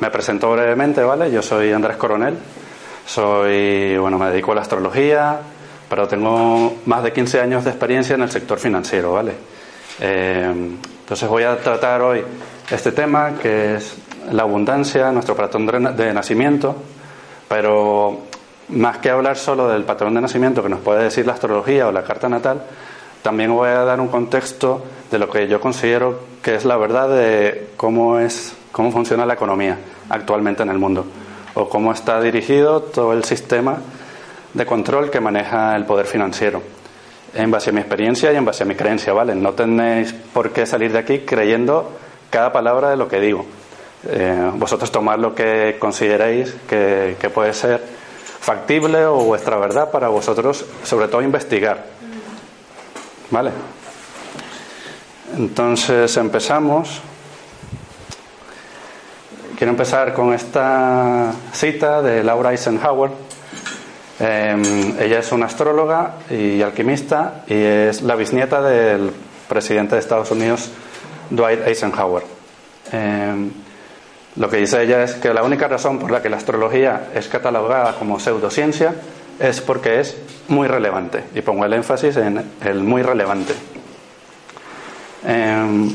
Me presento brevemente, ¿vale? Yo soy Andrés Coronel. Soy, bueno, me dedico a la astrología, pero tengo más de 15 años de experiencia en el sector financiero, ¿vale? Eh, entonces voy a tratar hoy este tema que es la abundancia, nuestro patrón de nacimiento, pero más que hablar solo del patrón de nacimiento que nos puede decir la astrología o la carta natal, también voy a dar un contexto de lo que yo considero que es la verdad de cómo es cómo funciona la economía actualmente en el mundo o cómo está dirigido todo el sistema de control que maneja el poder financiero. En base a mi experiencia y en base a mi creencia, ¿vale? No tenéis por qué salir de aquí creyendo cada palabra de lo que digo. Eh, vosotros tomad lo que consideréis que, que puede ser factible o vuestra verdad para vosotros, sobre todo investigar. ¿Vale? Entonces empezamos. Quiero empezar con esta cita de Laura Eisenhower. Eh, ella es una astróloga y alquimista y es la bisnieta del presidente de Estados Unidos, Dwight Eisenhower. Eh, lo que dice ella es que la única razón por la que la astrología es catalogada como pseudociencia es porque es muy relevante. Y pongo el énfasis en el muy relevante. Eh,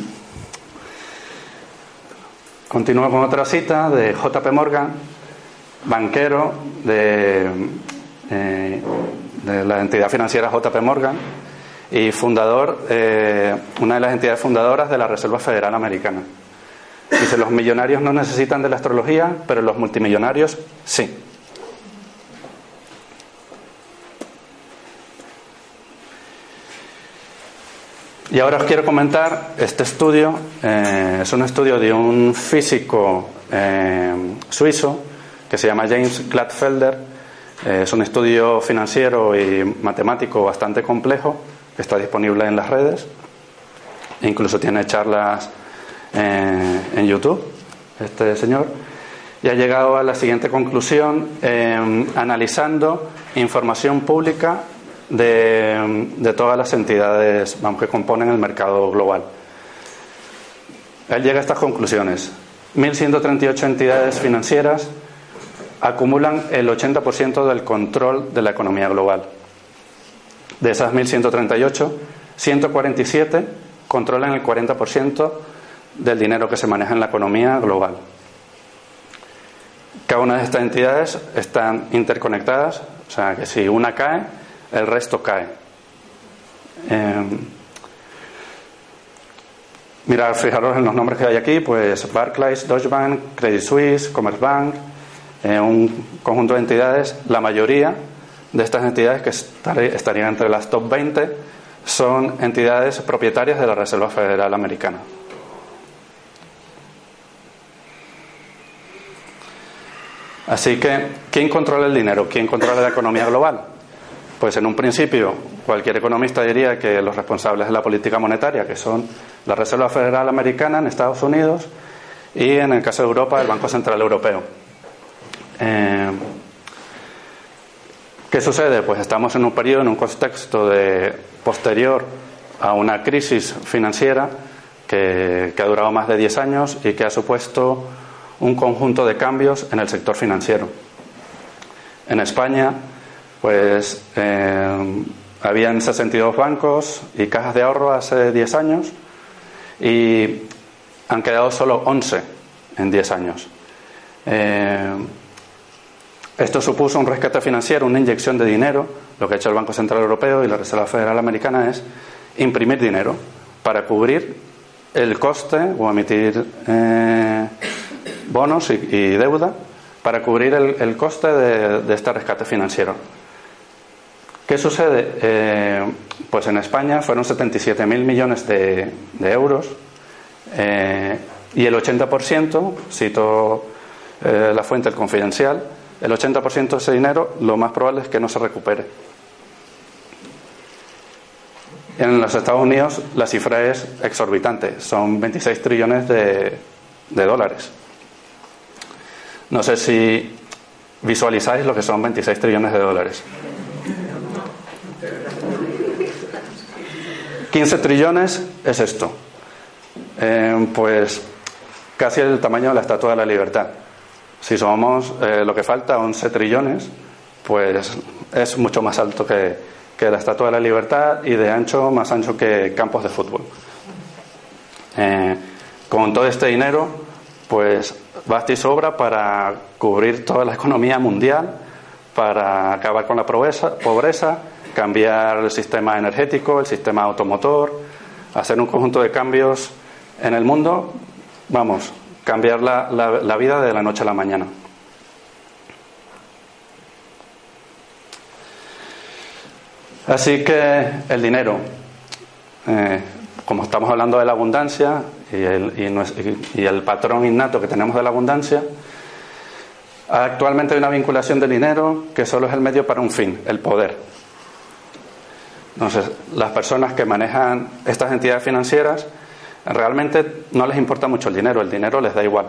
continúo con otra cita de JP Morgan, banquero de, eh, de la entidad financiera JP Morgan y fundador, eh, una de las entidades fundadoras de la Reserva Federal Americana. Dice, los millonarios no necesitan de la astrología, pero los multimillonarios sí. Y ahora os quiero comentar este estudio. Eh, es un estudio de un físico eh, suizo que se llama James Gladfelder. Eh, es un estudio financiero y matemático bastante complejo que está disponible en las redes. Incluso tiene charlas en YouTube, este señor, y ha llegado a la siguiente conclusión analizando información pública de, de, todas las entidades que componen el mercado global. Él llega a estas conclusiones. 1.138 entidades financieras acumulan el 80% del control de la economía global. De esas 1.138, 147 controlan el 40% del dinero que se maneja en la economía global. Cada una de estas entidades están interconectadas, o sea que si una cae, el resto cae. Eh, fijaros en los nombres que hay aquí, pues Barclays, Deutsche Bank, Credit Suisse, Commerzbank, eh, un conjunto de entidades, la mayoría de estas entidades que estarían entre las top 20 son entidades propietarias de la Reserva Federal Americana. Así que, ¿quién controla el dinero? ¿Quién controla la economía global? Pues en un principio, cualquier economista diría que los responsables de la política monetaria, que son la Reserva Federal Americana en Estados Unidos y en el caso de Europa, el Banco Central Europeo. Eh, ¿Qué sucede? Pues estamos en un periodo, en un contexto de, posterior a una crisis financiera que, ha durado más de 10 años y que ha supuesto un conjunto de cambios en el sector financiero. En España, pues eh, habían 62 bancos y cajas de ahorro hace 10 años y han quedado solo 11 en 10 años. Eh, esto supuso un rescate financiero, una inyección de dinero. Lo que ha hecho el Banco Central Europeo y la Reserva Federal Americana es imprimir dinero para cubrir el coste o emitir eh, bonos y, deuda para cubrir el, coste de, este rescate financiero. ¿Qué sucede? Eh, pues en España fueron 77.000 millones de, euros eh, y el 80%, cito eh, la fuente el confidencial, el 80% de ese dinero lo más probable es que no se recupere. En los Estados Unidos la cifra es exorbitante, son 26 trillones de, de dólares. No sé si visualizáis lo que son 26 trillones de dólares. 15 trillones es esto. Eh, pues casi el tamaño de la Estatua de la Libertad. Si somos eh, lo que falta, 11 trillones, pues es mucho más alto que, la Estatua de la Libertad y de ancho más ancho que campos de fútbol. Eh, con todo este dinero, pues basta y sobra para cubrir toda la economía mundial, para acabar con la pobreza cambiar el sistema energético, el sistema automotor, hacer un conjunto de cambios en el mundo, vamos, cambiar la, la, vida de la noche a la mañana. Así que el dinero, eh, como estamos hablando de la abundancia y el, y el patrón innato que tenemos de la abundancia, actualmente hay una vinculación del dinero que solo es el medio para un fin, el poder. Entonces, las personas que manejan estas entidades financieras realmente no les importa mucho el dinero, el dinero les da igual.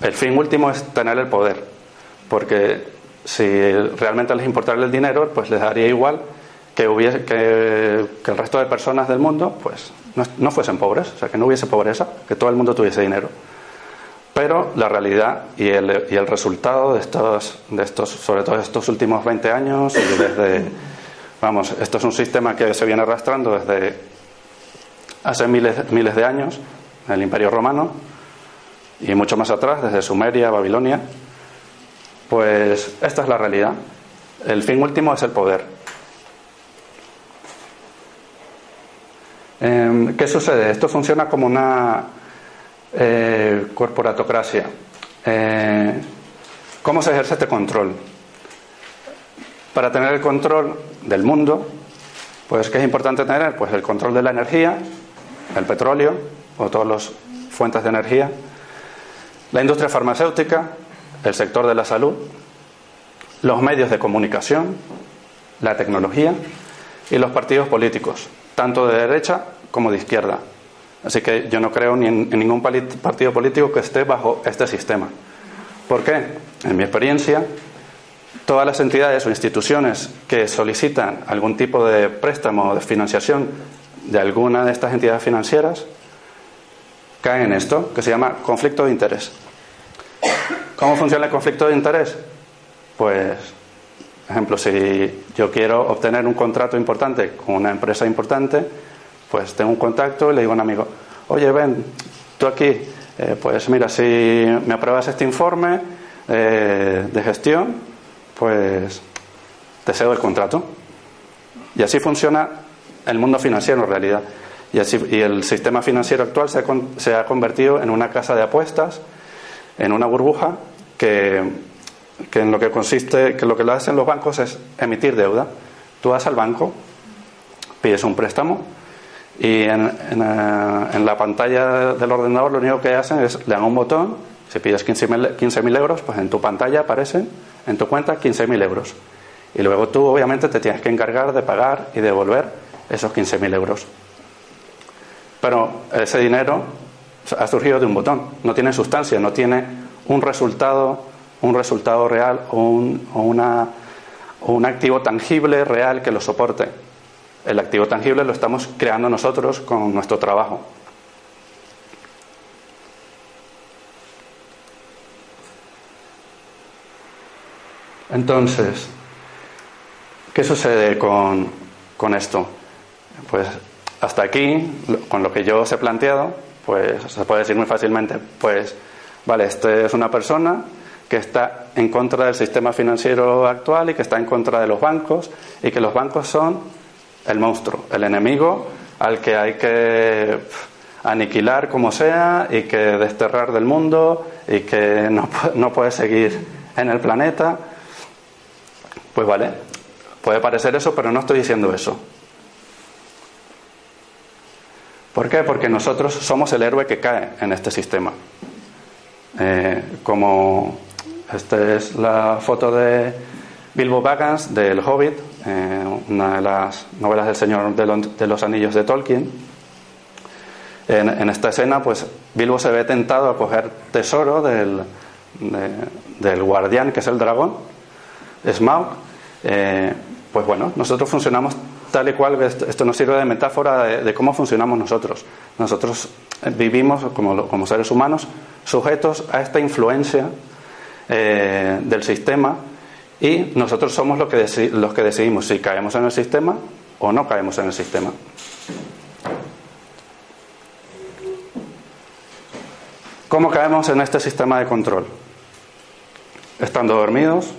El, fin último es tener el poder, porque si realmente les importara el dinero, pues les daría igual que, hubiese, que, el resto de personas del mundo pues no, fuesen pobres, o sea, que no hubiese pobreza, que todo el mundo tuviese dinero. Pero la realidad y el, y el resultado de estos, de estos, sobre todo estos últimos 20 años, y desde Vamos, esto es un sistema que se viene arrastrando desde hace miles, miles de años, en el Imperio Romano, y mucho más atrás, desde Sumeria, Babilonia. Pues esta es la realidad. El fin último es el poder. Em, ¿Qué sucede? Esto funciona como una eh, corporatocracia. Eh, ¿Cómo se ejerce este control? Para tener el control del mundo, pues ¿qué es importante tener? Pues el control de la energía, el petróleo o todas las fuentes de energía, la industria farmacéutica, el sector de la salud, los medios de comunicación, la tecnología y los partidos políticos, tanto de derecha como de izquierda. Así que yo no creo ni en, ningún partido político que esté bajo este sistema. ¿Por qué? En mi experiencia, todas las entidades o instituciones que solicitan algún tipo de préstamo o de financiación de alguna de estas entidades financieras caen en esto, que se llama conflicto de interés. ¿Cómo funciona el conflicto de interés? Pues, ejemplo, si yo quiero obtener un contrato importante con una empresa importante, pues tengo un contacto y le digo a un amigo, oye, ven, tú aquí, eh, pues mira, si me apruebas este informe eh, de gestión, pues te cedo el contrato. Y así funciona el mundo financiero en realidad. Y, así, y el sistema financiero actual se ha, convertido en una casa de apuestas, en una burbuja que, en lo que consiste, que lo que hacen los bancos es emitir deuda. Tú vas al banco, pides un préstamo y en, en, eh, la pantalla del ordenador lo único que hacen es le dan un botón, si pides 15.000 15 euros, pues en tu pantalla aparecen en tu cuenta 15.000 euros. Y luego tú obviamente te tienes que encargar de pagar y devolver esos 15.000 euros. Pero ese dinero ha surgido de un botón, no tiene sustancia, no tiene un resultado, un resultado real o un, una, un activo tangible real que lo soporte. El activo tangible lo estamos creando nosotros con nuestro trabajo. Entonces, ¿qué sucede con, esto? Pues hasta aquí, con lo que yo os he planteado, pues se puede decir muy fácilmente, pues, vale, esta es una persona que está en contra del sistema financiero actual y que está en contra de los bancos y que los bancos son el monstruo, el enemigo al que hay que aniquilar como sea y que desterrar del mundo y que no, no puede seguir en el planeta. Pues vale, Puede parecer eso, pero no estoy diciendo eso. ¿Por qué? Porque nosotros somos el héroe que cae en este sistema. Eh, como esta es la foto de Bilbo Baggins del Hobbit, eh, una de las novelas del Señor de, los Anillos de Tolkien. En, esta escena, pues Bilbo se ve tentado a coger tesoro del, del guardián, que es el dragón, Smaug. Eh, pues bueno, nosotros funcionamos tal y cual, esto nos sirve de metáfora de, cómo funcionamos nosotros. Nosotros vivimos como, como seres humanos sujetos a esta influencia eh, del sistema y nosotros somos los que, los que decidimos si caemos en el sistema o no caemos en el sistema. ¿Cómo caemos en este sistema de control? Estando dormidos,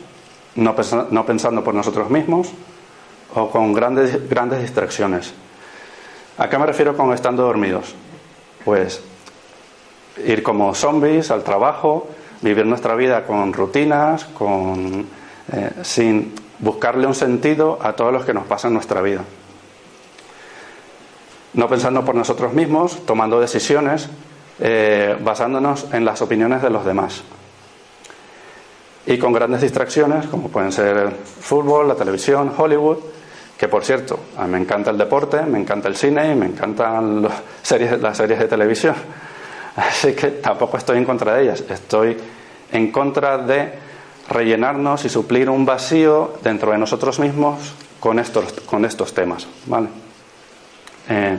no, pensando por nosotros mismos o con grandes, grandes distracciones. ¿A qué me refiero con estando dormidos? Pues ir como zombies al trabajo, vivir nuestra vida con rutinas, con, eh, sin buscarle un sentido a todos los que nos pasa en nuestra vida. No pensando por nosotros mismos, tomando decisiones, eh, basándonos en las opiniones de los demás y con grandes distracciones como pueden ser el fútbol, la televisión, Hollywood, que por cierto, a me encanta el deporte, me encanta el cine y me encantan las series, las series de televisión. Así que tampoco estoy en contra de ellas, estoy en contra de rellenarnos y suplir un vacío dentro de nosotros mismos con estos, con estos temas. ¿vale? Eh,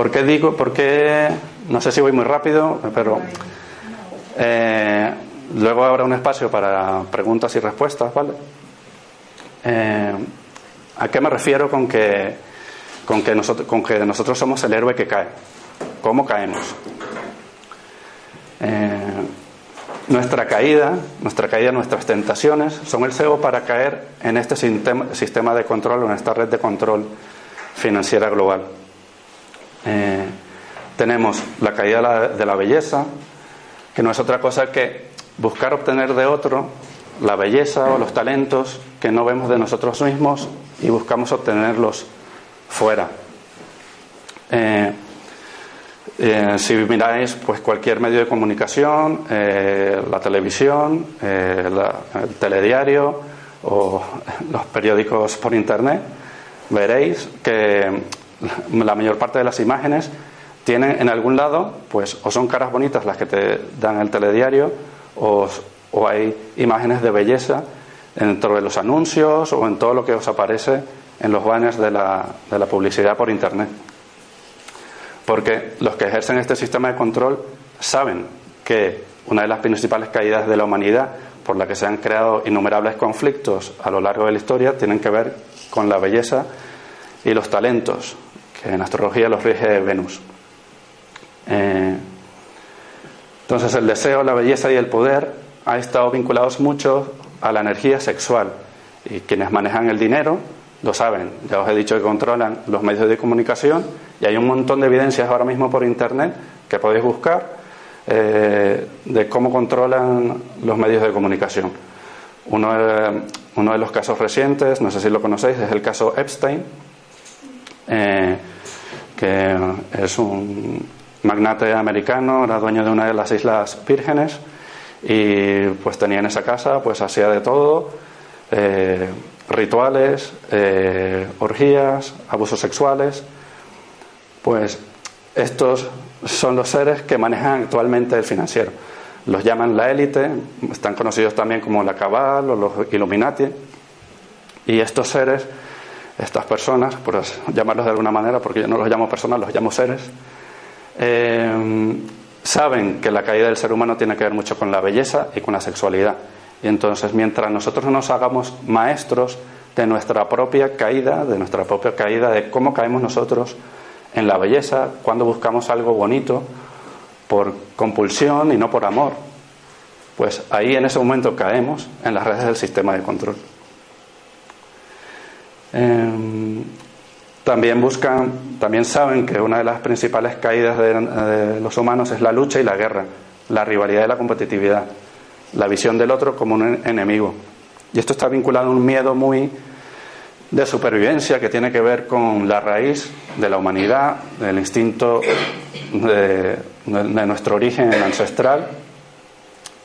¿Por qué digo? ¿Por qué? No sé si voy muy rápido, pero eh, luego habrá un espacio para preguntas y respuestas, ¿vale? Eh, ¿A qué me refiero con que, con, que nosotros, con que nosotros somos el héroe que cae? ¿Cómo caemos? Eh, nuestra caída, nuestra caída, nuestras tentaciones son el cebo para caer en este sistema de control, en esta red de control financiera global. Eh, tenemos la caída de la, belleza, que no es otra cosa que buscar obtener de otro la belleza o los talentos que no vemos de nosotros mismos y buscamos obtenerlos fuera. Eh, eh, si miráis pues cualquier medio de comunicación, la televisión, el telediario o los periódicos por internet, veréis que la mayor parte de las imágenes tienen en algún lado, pues, o son caras bonitas las que te dan el telediario, o, hay imágenes de belleza dentro de los anuncios o en todo lo que os aparece en los banners de la, de la publicidad por Internet. Porque los que ejercen este sistema de control saben que una de las principales caídas de la humanidad por la que se han creado innumerables conflictos a lo largo de la historia tienen que ver con la belleza y los talentos que en astrología los rige Venus. Eh, entonces el deseo, la belleza y el poder han estado vinculados mucho a la energía sexual y quienes manejan el dinero lo saben, ya os he dicho que controlan los medios de comunicación y hay un montón de evidencias ahora mismo por internet que podéis buscar eh, de cómo controlan los medios de comunicación. Uno de, uno de los casos recientes, no sé si lo conocéis, es el caso Epstein, eh, que es un magnate americano, era dueño de una de las Islas Vírgenes y pues tenía en esa casa, pues hacía de todo, eh, rituales, eh, orgías, abusos sexuales. Pues estos son los seres que manejan actualmente el financiero. Los llaman la élite, están conocidos también como la cabal o los Illuminati. Y estos seres estas personas, por llamarlos de alguna manera, porque yo no los llamo personas, los llamo seres, eh, saben que la caída del ser humano tiene que ver mucho con la belleza y con la sexualidad. Y entonces, mientras nosotros no nos hagamos maestros de nuestra propia caída, de nuestra propia caída, de cómo caemos nosotros en la belleza, cuando buscamos algo bonito por compulsión y no por amor, pues ahí en ese momento caemos en las redes del sistema de control. Em, también buscan, también saben que una de las principales caídas de, los humanos es la lucha y la guerra. la rivalidad y la competitividad, la visión del otro como un enemigo. Y esto está vinculado a un miedo muy de supervivencia que tiene que ver con la raíz de la humanidad, del instinto de, nuestro origen ancestral,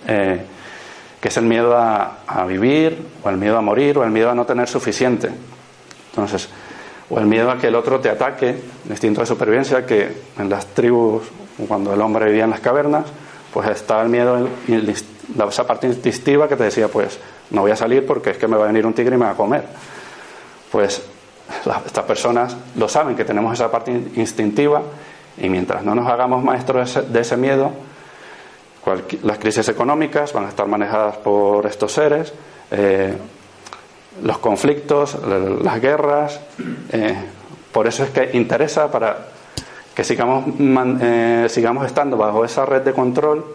eh, que es el miedo a, a, vivir, o el miedo a morir, o el miedo a no tener suficiente. Entonces, o el miedo a que el otro te ataque, el instinto de supervivencia que en las tribus, cuando el hombre vivía en las cavernas, pues estaba el miedo, esa parte instintiva que te decía, pues no voy a salir porque es que me va a venir un tigre y me va a comer. Pues estas personas lo saben que tenemos esa parte instintiva y mientras no nos hagamos maestros de ese, miedo, las crisis económicas van a estar manejadas por estos seres, eh, los conflictos, las guerras. Eh, por eso es que interesa para que sigamos, eh, sigamos estando bajo esa red de control,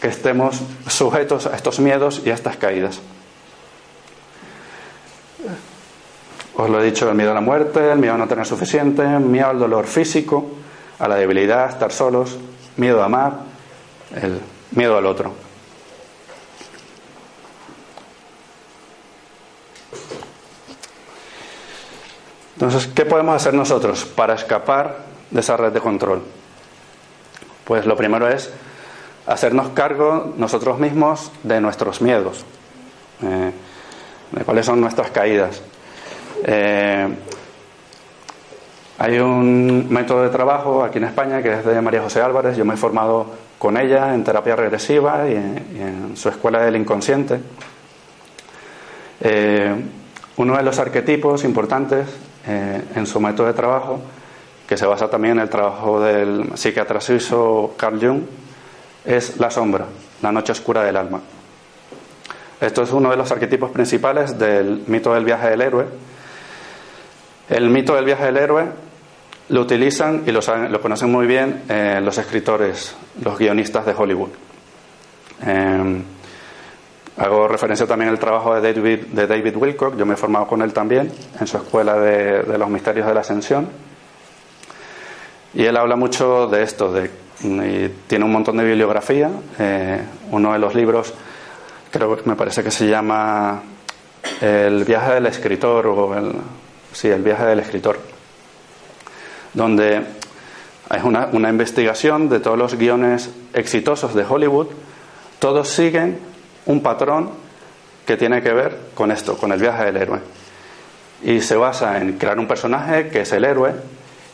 que estemos sujetos a estos miedos y a estas caídas. Os lo he dicho, el miedo a la muerte, el miedo a no tener suficiente, miedo al dolor físico, a la debilidad, estar solos, miedo a amar, el miedo al otro. Entonces, ¿qué podemos hacer nosotros para escapar de esa red de control? Pues lo primero es hacernos cargo nosotros mismos de nuestros miedos, eh, de cuáles son nuestras caídas. Eh, hay un método de trabajo aquí en España que es de María José Álvarez, yo me he formado con ella en terapia regresiva y en, su escuela del inconsciente. Eh, uno de los arquetipos importantes eh, en su método de trabajo, que se basa también en el trabajo del psiquiatra suizo Carl Jung, es la sombra, la noche oscura del alma. Esto es uno de los arquetipos principales del mito del viaje del héroe. El mito del viaje del héroe lo utilizan y lo, lo conocen muy bien eh, los escritores, los guionistas de Hollywood. Eh, Hago referencia también al trabajo de David, de David Wilcock, yo me he formado con él también en su escuela de, los misterios de la ascensión. Y él habla mucho de esto, de, tiene un montón de bibliografía. Eh, uno de los libros, creo que me parece que se llama El viaje del escritor, o sí, El viaje del escritor, donde es una, una investigación de todos los guiones exitosos de Hollywood. Todos siguen un patrón que tiene que ver con esto, con el viaje del héroe. Y se basa en crear un personaje que es el héroe,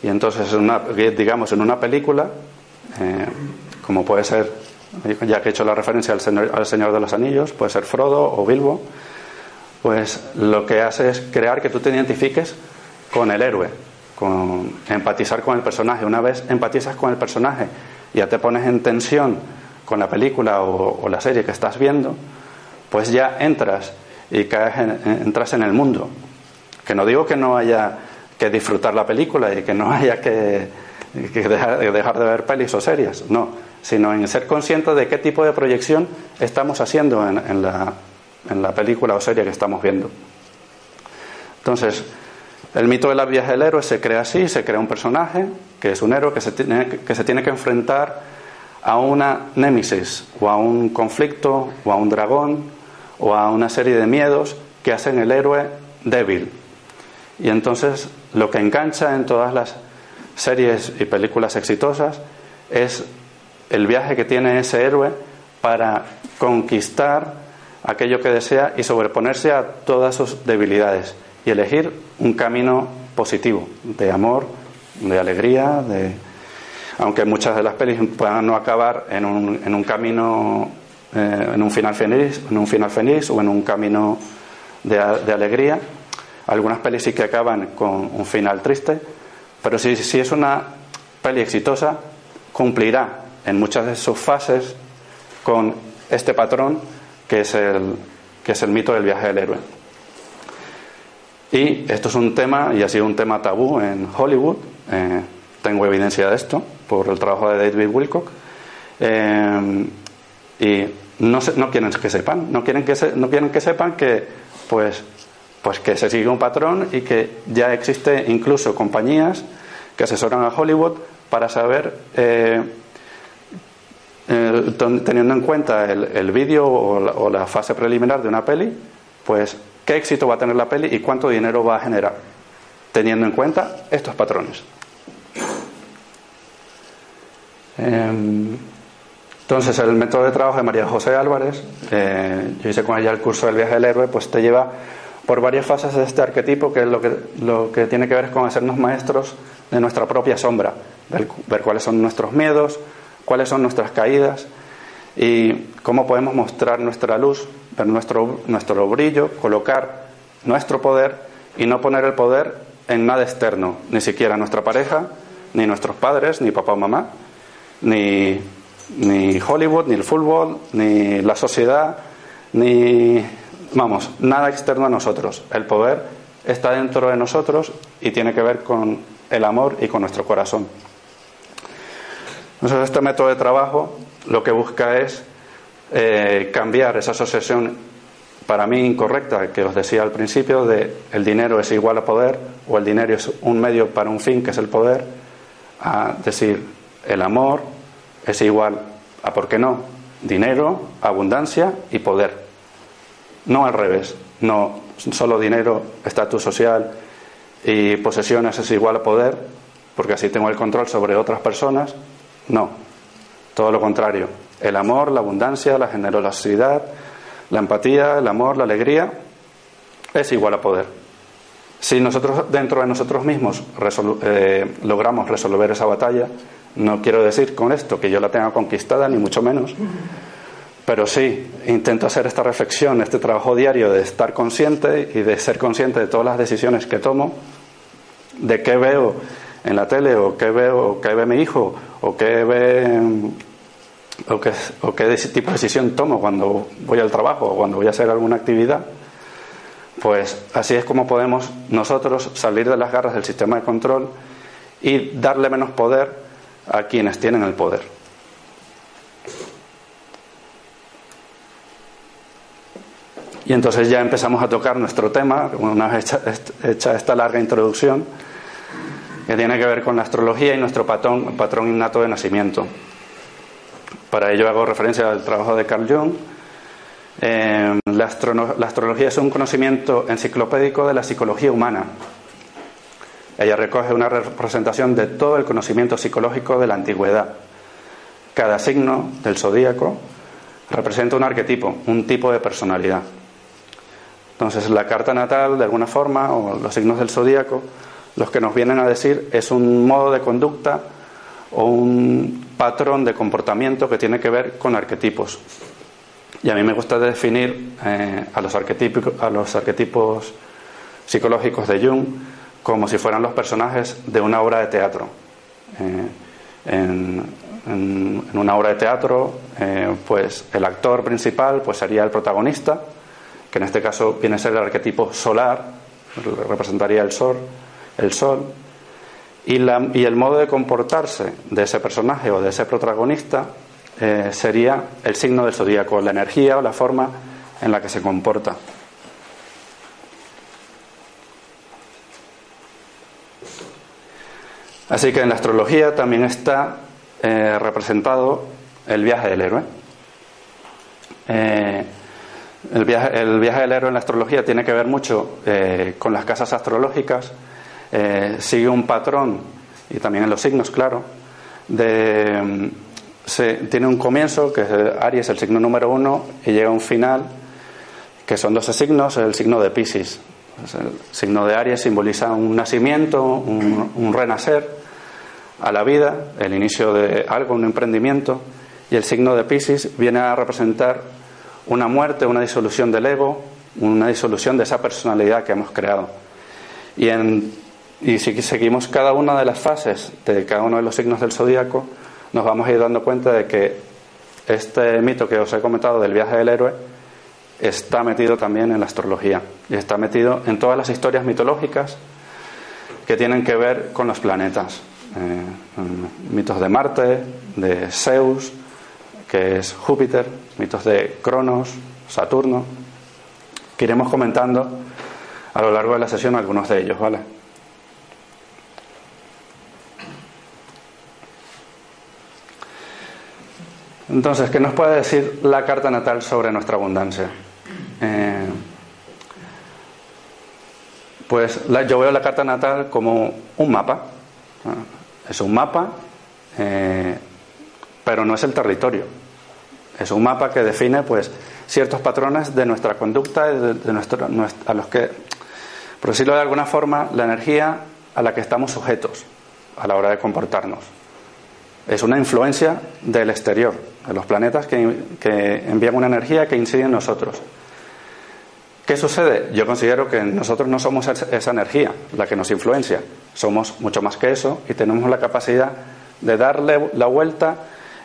y entonces, digamos, en una película, eh, como puede ser, ya que he hecho la referencia al señor, al señor de los Anillos, puede ser Frodo o Bilbo, pues lo que hace es crear que tú te identifiques con el héroe, con empatizar con el personaje. Una vez empatizas con el personaje, ya te pones en tensión con la película o, la serie que estás viendo, pues ya entras y caes en, entras en el mundo. Que no digo que no haya que disfrutar la película y que no haya que, dejar, de ver pelis o series, no, sino en ser consciente de qué tipo de proyección estamos haciendo en, la, película o serie que estamos viendo. Entonces, el mito de la viaje del héroe se crea así, se crea un personaje que es un héroe que, se tiene que enfrentar a una némesis o a un conflicto o a un dragón o a una serie de miedos que hacen el héroe débil. Y entonces lo que engancha en todas las series y películas exitosas es el viaje que tiene ese héroe para conquistar aquello que desea y sobreponerse a todas sus debilidades y elegir un camino positivo de amor, de alegría, de, aunque muchas de las pelis puedan no acabar en un, en un camino, eh, en un final feliz, en un final feliz o en un camino de, alegría. Algunas pelis sí que acaban con un final triste, pero si, si es una peli exitosa, cumplirá en muchas de sus fases con este patrón que es el, que es el mito del viaje del héroe. Y esto es un tema, y ha sido un tema tabú en Hollywood, eh, tengo evidencia de esto, por el trabajo de David Wilcock. Eh, y no, quieren que sepan, no quieren que, no quieren que sepan que, pues, pues que se sigue un patrón y que ya existe incluso compañías que asesoran a Hollywood para saber eh, teniendo en cuenta el, vídeo o, la fase preliminar de una peli, pues qué éxito va a tener la peli y cuánto dinero va a generar, teniendo en cuenta estos patrones. Entonces, el método de trabajo de María José Álvarez, eh, yo hice con ella el curso del viaje del héroe, pues te lleva por varias fases de este arquetipo, que es lo que, lo que tiene que ver con hacernos maestros de nuestra propia sombra, ver cuáles son nuestros miedos, cuáles son nuestras caídas y cómo podemos mostrar nuestra luz, ver nuestro, nuestro brillo, colocar nuestro poder y no poner el poder en nada externo, ni siquiera nuestra pareja, ni nuestros padres, ni papá o mamá, ni, ni Hollywood, ni el fútbol, ni la sociedad, ni, vamos, nada externo a nosotros. El poder está dentro de nosotros y tiene que ver con el amor y con nuestro corazón. Entonces, este método de trabajo lo que busca es eh, cambiar esa asociación para mí incorrecta que os decía al principio de el dinero es igual a poder o el dinero es un medio para un fin que es el poder, a decir el amor es igual a, ¿por qué no? Dinero, abundancia y poder. No al revés, no solo dinero, estatus social y posesiones es igual a poder, porque así tengo el control sobre otras personas, no, todo lo contrario. El amor, la abundancia, la generosidad, la empatía, el amor, la alegría, es igual a poder. Si nosotros dentro de nosotros mismos eh, logramos resolver esa batalla, no quiero decir con esto que yo la tenga conquistada, ni mucho menos, pero sí intento hacer esta reflexión, este trabajo diario de estar consciente y de ser consciente de todas las decisiones que tomo, de qué veo en la tele o qué veo, o qué ve mi hijo o qué ve o qué, o qué tipo de decisión tomo cuando voy al trabajo o cuando voy a hacer alguna actividad, pues así es como podemos nosotros salir de las garras del sistema de control y darle menos poder a quienes tienen el poder. Y entonces ya empezamos a tocar nuestro tema, una vez hecha esta larga introducción, que tiene que ver con la astrología y nuestro patrón, patrón innato de nacimiento. Para ello hago referencia al trabajo de Carl Jung. Eh, la, la astrología es un conocimiento enciclopédico de la psicología humana. Ella recoge una representación de todo el conocimiento psicológico de la antigüedad. Cada signo del zodíaco representa un arquetipo, un tipo de personalidad. Entonces, la carta natal, de alguna forma, o los signos del zodíaco, los que nos vienen a decir es un modo de conducta o un patrón de comportamiento que tiene que ver con arquetipos. Y a mí me gusta definir eh, a, los a los arquetipos psicológicos de Jung como si fueran los personajes de una obra de teatro. Eh, en, una obra de teatro, eh, pues el actor principal pues sería el protagonista, que en este caso viene a ser el arquetipo solar, representaría el sol, el sol, y, la, y, el modo de comportarse de ese personaje o de ese protagonista eh, sería el signo del zodíaco, la energía o la forma en la que se comporta. Así que en la astrología también está eh, representado el viaje del héroe. Eh, el, viaje, el viaje del héroe en la astrología tiene que ver mucho con las casas astrológicas eh, sigue un patrón, y también en los signos, claro, de, mm, se, tiene un comienzo, que es Aries, el signo número uno, y llega a un final, que son 12 signos, el signo de Pisces. El signo de Aries simboliza un nacimiento, un, renacer a la vida, el inicio de algo, un emprendimiento, y el signo de Pisces viene a representar una muerte, una disolución del ego, una disolución de esa personalidad que hemos creado. Y y si seguimos cada una de las fases de cada uno de los signos del zodíaco, nos vamos a ir dando cuenta de que este mito que os he comentado del viaje del héroe está metido también en la astrología y está metido en todas las historias mitológicas que tienen que ver con los planetas. Eh, mitos de Marte, de Zeus, que es Júpiter, mitos de Cronos, Saturno, que iremos comentando a lo largo de la sesión algunos de ellos, ¿vale? Entonces, ¿qué nos puede decir la carta natal sobre nuestra abundancia? Eh, pues yo veo la carta natal como un mapa. Es un mapa, eh, pero no es el territorio. Es un mapa que define pues ciertos patrones de nuestra conducta, de, de a los que, por decirlo de alguna forma, la energía a la que estamos sujetos a la hora de comportarnos. Es una influencia del exterior, de los planetas que envían una energía que incide en nosotros. ¿Qué sucede? Yo considero que nosotros no somos esa energía la que nos influencia, somos mucho más que eso y tenemos la capacidad de darle la vuelta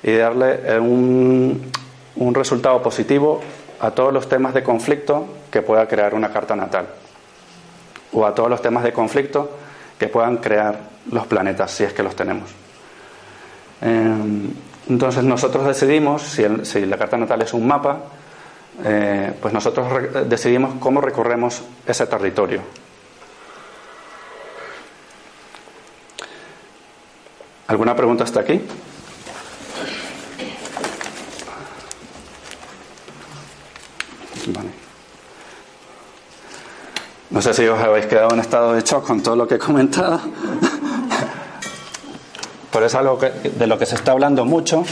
y darle eh, un, un resultado positivo a todos los temas de conflicto que pueda crear una carta natal o a todos los temas de conflicto que puedan crear los planetas, si es que los tenemos. Em, entonces nosotros decidimos, si, si la carta natal es un mapa, eh, pues nosotros decidimos cómo recorremos ese territorio. ¿Alguna pregunta hasta aquí? No sé si os habéis quedado en estado de shock con todo lo que he comentado. Pero es algo de lo que se está hablando mucho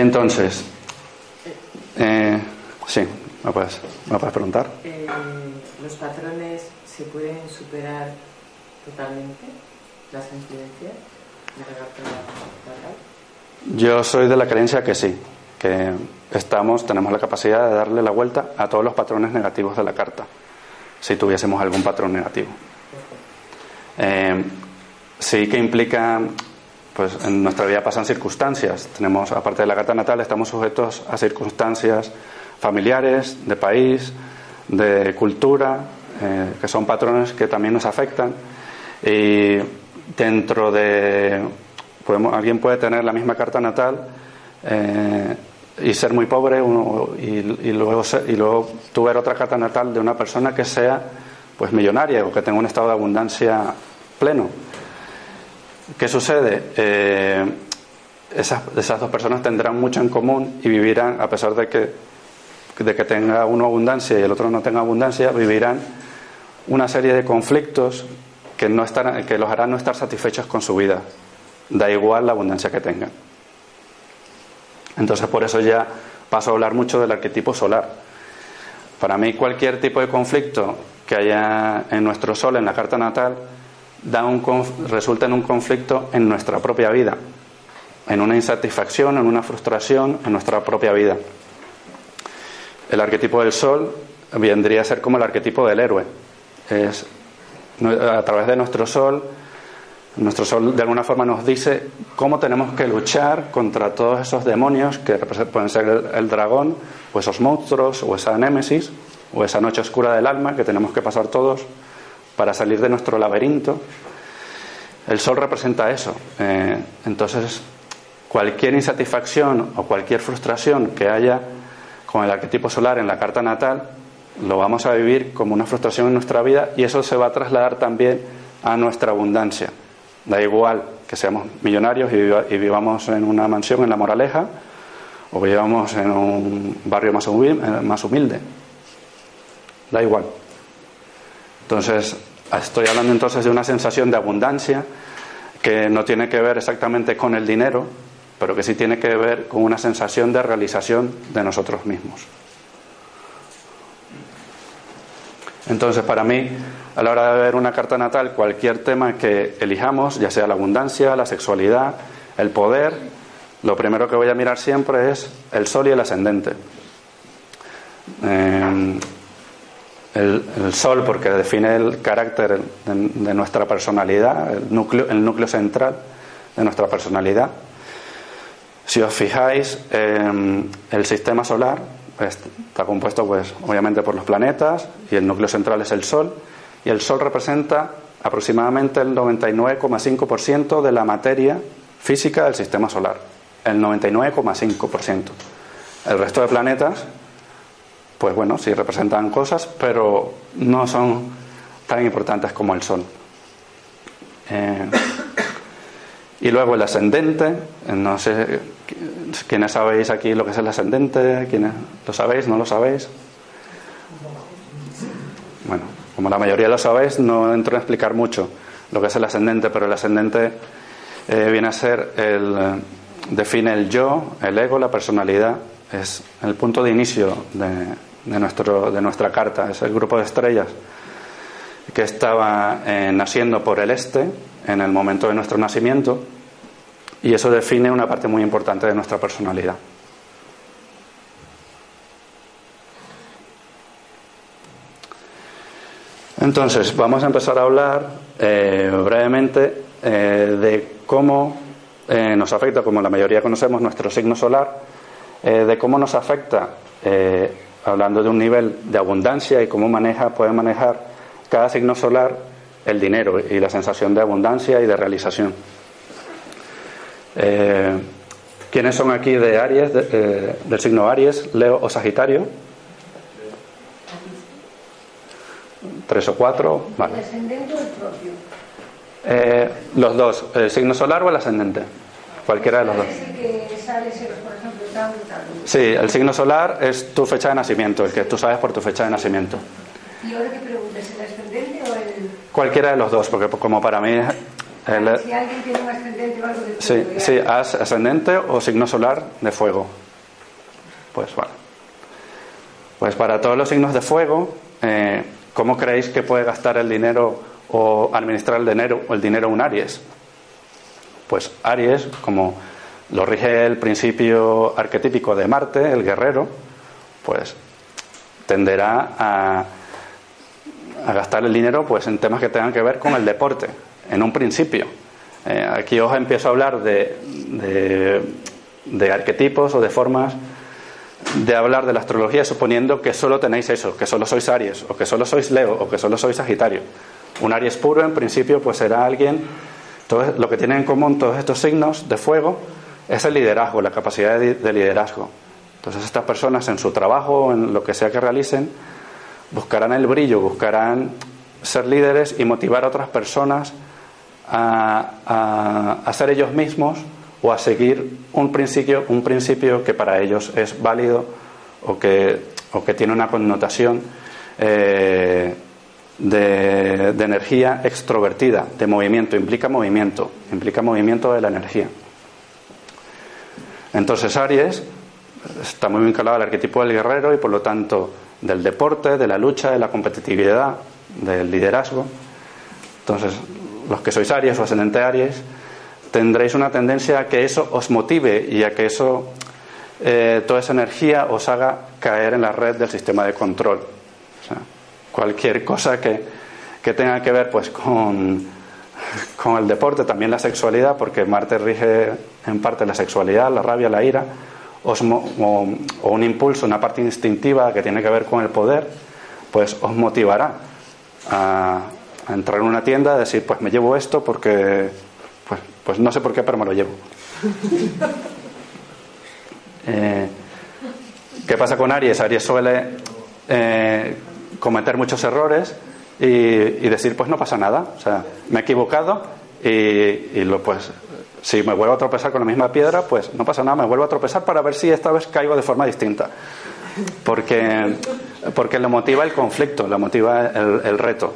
entonces, eh, sí, me puedes, me puedes preguntar. Eh, ¿Los patrones se pueden superar totalmente las incidencias Yo soy de la creencia que sí, que estamos, tenemos la capacidad de darle la vuelta a todos los patrones negativos de la carta, si tuviésemos algún patrón negativo. Eh, sí que implica pues en nuestra vida pasan circunstancias. Tenemos, aparte de la carta natal, estamos sujetos a circunstancias familiares, de país, de cultura, eh, que son patrones que también nos afectan. Y dentro de. Alguien puede tener la misma carta natal eh, y ser muy pobre y, luego y luego otra carta natal de una persona que sea pues millonaria o que tenga un estado de abundancia pleno. ¿Qué sucede? Eh, esas, esas, dos personas tendrán mucho en común y vivirán, a pesar de que, de que tenga uno abundancia y el otro no tenga abundancia, vivirán una serie de conflictos que, no estarán, que los harán no estar satisfechos con su vida. Da igual la abundancia que tengan. Entonces, por eso ya paso a hablar mucho del arquetipo solar. Para mí, cualquier tipo de conflicto que haya en nuestro sol, en la carta natal, da un, resulta en un conflicto en nuestra propia vida, en una insatisfacción, en una frustración en nuestra propia vida. El arquetipo del sol vendría a ser como el arquetipo del héroe. Es a través de nuestro sol, nuestro sol de alguna forma nos dice cómo tenemos que luchar contra todos esos demonios que pueden ser el, el dragón, o esos monstruos, o esa némesis, o esa noche oscura del alma que tenemos que pasar todos para salir de nuestro laberinto. El sol representa eso. Eh, entonces, cualquier insatisfacción o cualquier frustración que haya con el arquetipo solar en la carta natal, lo vamos a vivir como una frustración en nuestra vida y eso se va a trasladar también a nuestra abundancia. Da igual que seamos millonarios y, vivamos en una mansión en la Moraleja o vivamos en un barrio más más humilde. Da igual. Entonces, estoy hablando entonces de una sensación de abundancia que no tiene que ver exactamente con el dinero, pero que sí tiene que ver con una sensación de realización de nosotros mismos. Entonces, para mí, a la hora de ver una carta natal, cualquier tema que elijamos, ya sea la abundancia, la sexualidad, el poder, lo primero que voy a mirar siempre es el sol y el ascendente. Eh, el, sol porque define el carácter de, nuestra personalidad, el núcleo, el núcleo central de nuestra personalidad. Si os fijáis, el sistema solar está compuesto, pues, obviamente, por los planetas y el núcleo central es el Sol. Y el Sol representa aproximadamente el 99,5% de la materia física del sistema solar. El 99,5%. El resto de planetas pues bueno, sí representan cosas, pero no son tan importantes como el Sol. Eh, y luego el ascendente, no sé quiénes sabéis aquí lo que es el ascendente, quiénes lo sabéis, no lo sabéis. Bueno, como la mayoría lo sabéis, no entro a explicar mucho lo que es el ascendente, pero el ascendente eh, viene a ser el define el yo, el ego, la personalidad, es el punto de inicio de, nuestro, de nuestra carta, es el grupo de estrellas que estaba eh, naciendo por el este en el momento de nuestro nacimiento y eso define una parte muy importante de nuestra personalidad. Entonces, vamos a empezar a hablar eh, brevemente eh, de cómo eh, nos afecta, como la mayoría conocemos, nuestro signo solar, de cómo nos afecta, hablando de un nivel de abundancia y cómo maneja, puede manejar cada signo solar el dinero y la sensación de abundancia y de realización. ¿Quiénes son aquí de Aries, del signo Aries, Leo o Sagitario? tres o cuatro. Vale. ¿El ascendente o el propio? Eh, los dos, el signo solar o el ascendente. Cualquiera de los dos. Sí, el signo solar es tu fecha de nacimiento, el que tú sabes por tu fecha de nacimiento. ¿Y ahora qué preguntas? ¿El ascendente o el.? Cualquiera de los dos, porque como para mí. El... Si alguien tiene un ascendente o algo de fuego. Sí, sí, ascendente o signo solar de fuego. Pues bueno. Pues para todos los signos de fuego, eh, ¿Cómo creéis que puede gastar el dinero o administrar el dinero, el dinero un Aries? Pues Aries, como lo rige el principio arquetípico de Marte, el guerrero, pues tenderá a, gastar el dinero pues en temas que tengan que ver con el deporte, en un principio. Eh, aquí os empiezo a hablar de, de arquetipos o de formas de hablar de la astrología suponiendo que solo tenéis eso, que solo sois Aries, o que solo sois Leo, o que solo sois Sagitario. Un Aries puro, en principio, pues será alguien. Todo, lo que tienen en común todos estos signos de fuego es el liderazgo, la capacidad de, liderazgo. Entonces, estas personas en su trabajo, en lo que sea que realicen, buscarán el brillo, buscarán ser líderes y motivar a otras personas a, a ser ellos mismos o a seguir un principio, un principio que para ellos es válido o que, o que tiene una connotación eh, de, energía extrovertida, de movimiento, implica movimiento, implica movimiento de la energía. Entonces Aries está muy vinculado al arquetipo del guerrero y por lo tanto del deporte, de la lucha, de la competitividad, del liderazgo. Entonces, los que sois Aries o ascendente Aries, tendréis una tendencia a que eso os motive y a que eso, eh, toda esa energía os haga caer en la red del sistema de control. Cualquier cosa que, que, tenga que ver pues con, con el deporte, también la sexualidad, porque Marte rige en parte la sexualidad, la rabia, la ira, o, o, un impulso, una parte instintiva que tiene que ver con el poder, pues os motivará a, entrar en una tienda, a decir, pues me llevo esto porque pues, pues no sé por qué, pero me lo llevo. Eh, ¿Qué pasa con Aries? Aries suele eh, cometer muchos errores y, decir, pues no pasa nada. O sea, me he equivocado y, lo, pues, si me vuelvo a tropezar con la misma piedra, pues no pasa nada, me vuelvo a tropezar para ver si esta vez caigo de forma distinta. Porque, porque le motiva el conflicto, le motiva el, reto.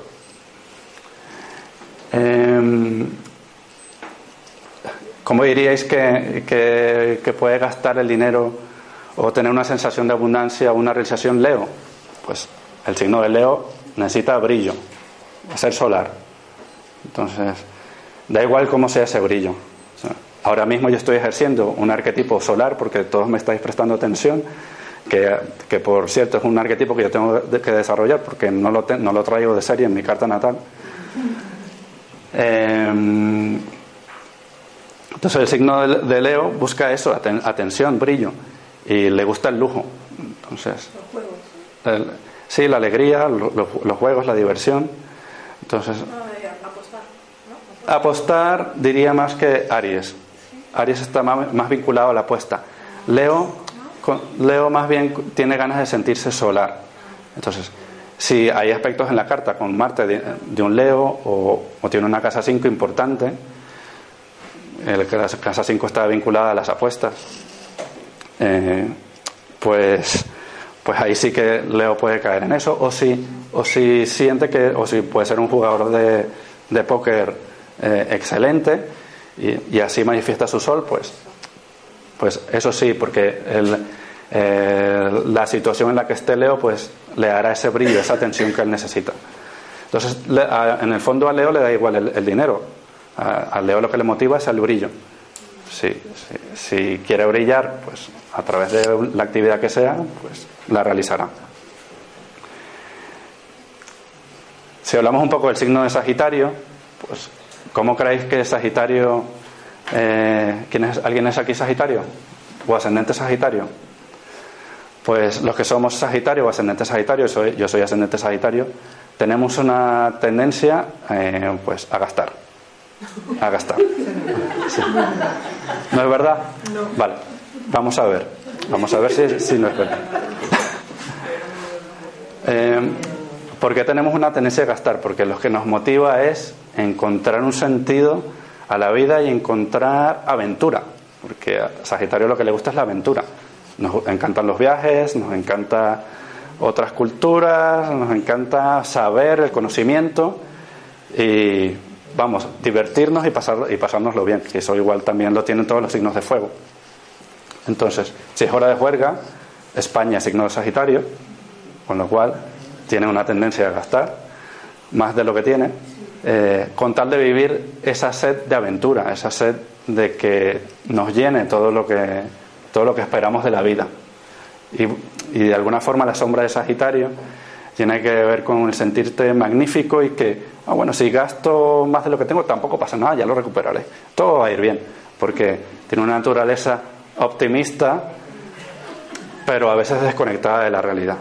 Eh, ¿Cómo diríais que, puede gastar el dinero o tener una sensación de abundancia o una realización Leo? Pues el signo de Leo necesita brillo, ser solar. Entonces, da igual cómo sea ese brillo. ahora mismo yo estoy ejerciendo un arquetipo solar porque todos me estáis prestando atención, que, por cierto es un arquetipo que yo tengo que desarrollar porque no lo, no lo traigo de serie en mi carta natal. Eh, entonces el signo de Leo busca eso, atención, brillo, y le gusta el lujo. Entonces, los juegos. Sí, la alegría, los juegos, la diversión. Entonces, apostar, ¿no? apostar diría más que Aries. Aries está más, vinculado a la apuesta. Leo Leo más bien tiene ganas de sentirse solar. Entonces, si hay aspectos en la carta con Marte de, un Leo o, tiene una casa 5 importante, el, la casa 5 está vinculada a las apuestas, eh, pues, pues ahí sí que Leo puede caer en eso, o si, o si siente que, o si puede ser un jugador de, de póker eh, excelente y, así manifiesta su sol, pues, pues eso sí, porque el, eh, la situación en la que esté Leo, pues le hará ese brillo, esa tensión que él necesita. Entonces, en el fondo a Leo le da igual el, dinero. A, Leo lo que le motiva es el brillo. Si, si, quiere brillar, pues a través de la actividad que sea, pues la realizará. Si hablamos un poco del signo de Sagitario, pues ¿cómo creéis que Sagitario... Eh, ¿quién es, ¿Alguien es aquí Sagitario? ¿O ascendente Sagitario? Pues los que somos Sagitario o ascendente Sagitario, yo soy ascendente Sagitario, tenemos una tendencia eh, pues a gastar. A gastar. ¿No es verdad? Vale, vamos a ver. Vamos a ver si, no es verdad. Eh, ¿Por qué tenemos una tendencia a gastar? Porque lo que nos motiva es encontrar un sentido a la vida y encontrar aventura. Porque a Sagitario lo que le gusta es la aventura. Nos encantan los viajes, nos encanta otras culturas, nos encanta saber el conocimiento y vamos, divertirnos y, pasar, y pasárnoslo bien, que eso igual también lo tienen todos los signos de fuego. Entonces, si es hora de juerga, España es signo de Sagitario, con lo cual tiene una tendencia a gastar más de lo que tiene, eh, con tal de vivir esa sed de aventura, esa sed de que nos llene todo lo que todo lo que esperamos de la vida. Y, de alguna forma la sombra de Sagitario tiene que ver con el sentirte magnífico y que, ah, bueno, si gasto más de lo que tengo, tampoco pasa nada, ya lo recuperaré. Todo va a ir bien, porque tiene una naturaleza optimista, pero a veces desconectada de la realidad.